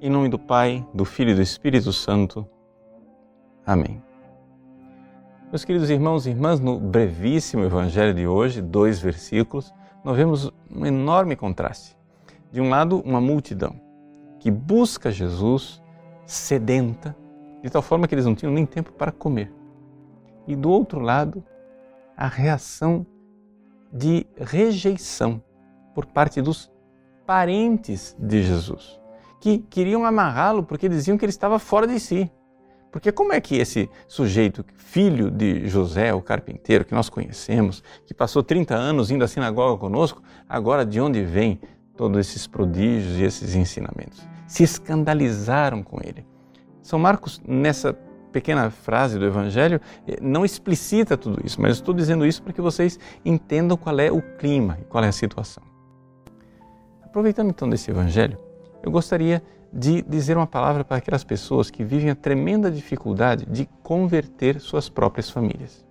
Em nome do Pai, do Filho e do Espírito Santo. Amém. Meus queridos irmãos e irmãs, no brevíssimo Evangelho de hoje, dois versículos, nós vemos um enorme contraste. De um lado, uma multidão que busca Jesus sedenta, de tal forma que eles não tinham nem tempo para comer. E do outro lado, a reação de rejeição por parte dos parentes de Jesus que queriam amarrá-lo porque diziam que ele estava fora de si. Porque como é que esse sujeito, filho de José, o carpinteiro, que nós conhecemos, que passou 30 anos indo à sinagoga conosco, agora de onde vem todos esses prodígios e esses ensinamentos? Se escandalizaram com ele. São Marcos, nessa pequena frase do Evangelho, eh, não explicita tudo isso, mas estou dizendo isso para que vocês entendam qual é o clima e qual é a situação. Aproveitando então desse Evangelho, eu gostaria de dizer uma palavra para aquelas pessoas que vivem a tremenda dificuldade de converter suas próprias famílias.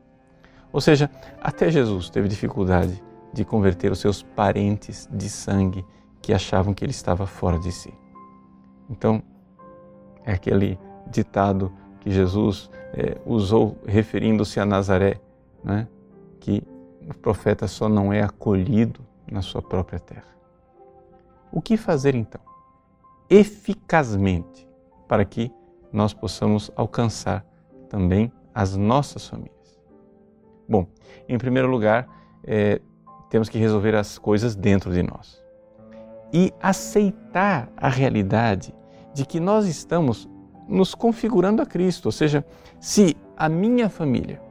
Ou seja, até Jesus teve dificuldade de converter os seus parentes de sangue que achavam que ele estava fora de si. Então, é aquele ditado que Jesus é, usou referindo-se a Nazaré, né? que o profeta só não é acolhido na sua própria terra. O que fazer então? Eficazmente para que nós possamos alcançar também as nossas famílias. Bom, em primeiro lugar, é, temos que resolver as coisas dentro de nós e aceitar a realidade de que nós estamos nos configurando a Cristo, ou seja, se a minha família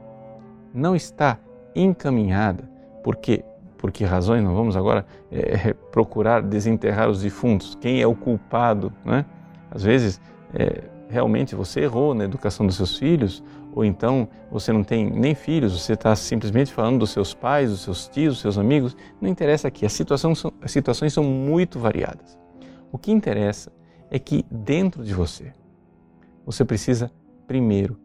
não está encaminhada, porque por que razões, não vamos agora é, procurar desenterrar os defuntos, quem é o culpado, né? Às vezes, é, realmente você errou na educação dos seus filhos, ou então você não tem nem filhos, você está simplesmente falando dos seus pais, dos seus tios, dos seus amigos, não interessa aqui, as situações, são, as situações são muito variadas. O que interessa é que dentro de você, você precisa, primeiro,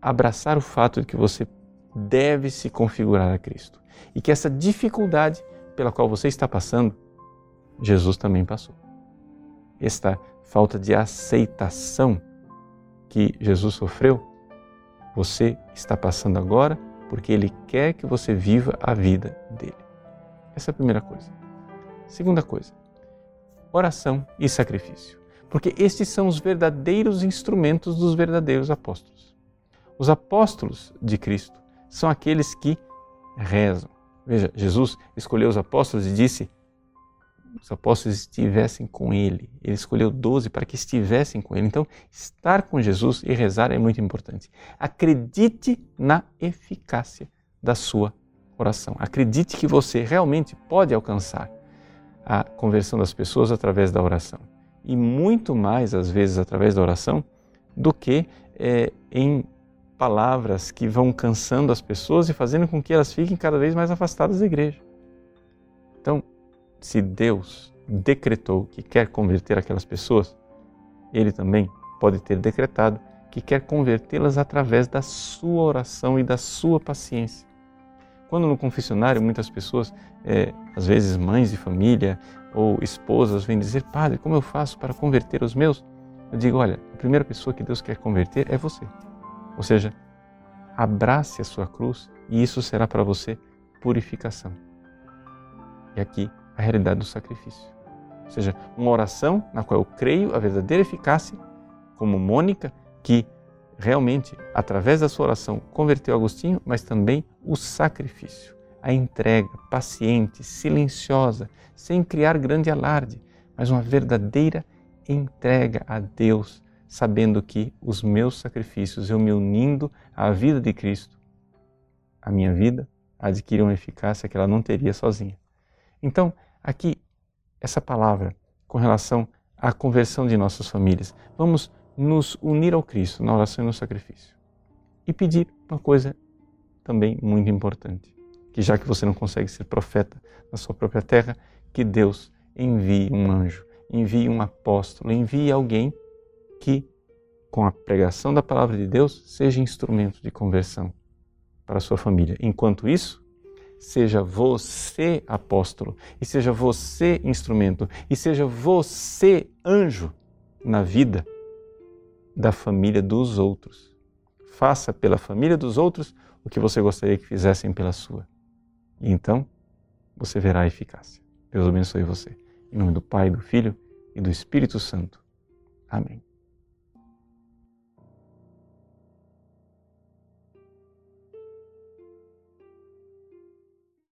abraçar o fato de que você deve se configurar a Cristo e que essa dificuldade pela qual você está passando, Jesus também passou. Esta falta de aceitação que Jesus sofreu, você está passando agora porque Ele quer que você viva a vida dele. Essa é a primeira coisa. Segunda coisa, oração e sacrifício. Porque estes são os verdadeiros instrumentos dos verdadeiros apóstolos. Os apóstolos de Cristo são aqueles que rezam. Veja, Jesus escolheu os apóstolos e disse: os apóstolos estivessem com ele. Ele escolheu doze para que estivessem com ele. Então, estar com Jesus e rezar é muito importante. Acredite na eficácia da sua oração. Acredite que você realmente pode alcançar a conversão das pessoas através da oração. E muito mais, às vezes, através da oração do que é, em palavras que vão cansando as pessoas e fazendo com que elas fiquem cada vez mais afastadas da igreja. Então, se Deus decretou que quer converter aquelas pessoas, Ele também pode ter decretado que quer convertê-las através da sua oração e da sua paciência. Quando no confessionário muitas pessoas, é, às vezes mães de família ou esposas, vêm dizer: Padre, como eu faço para converter os meus? Eu digo: Olha, a primeira pessoa que Deus quer converter é você. Ou seja, abrace a sua cruz e isso será para você purificação. E aqui a realidade do sacrifício. Ou seja, uma oração na qual eu creio a verdadeira eficácia, como Mônica, que realmente, através da sua oração, converteu Agostinho, mas também o sacrifício, a entrega paciente, silenciosa, sem criar grande alarde, mas uma verdadeira entrega a Deus sabendo que os meus sacrifícios, eu me unindo à vida de Cristo, a minha vida adquire uma eficácia que ela não teria sozinha. Então, aqui, essa palavra com relação à conversão de nossas famílias, vamos nos unir ao Cristo na oração e no sacrifício. E pedir uma coisa também muito importante, que já que você não consegue ser profeta na sua própria terra, que Deus envie um anjo, envie um apóstolo, envie alguém que, com a pregação da palavra de Deus, seja instrumento de conversão para a sua família. Enquanto isso, seja você apóstolo, e seja você instrumento, e seja você anjo na vida da família dos outros. Faça pela família dos outros o que você gostaria que fizessem pela sua. E então você verá a eficácia. Deus abençoe você. Em nome do Pai, do Filho e do Espírito Santo. Amém.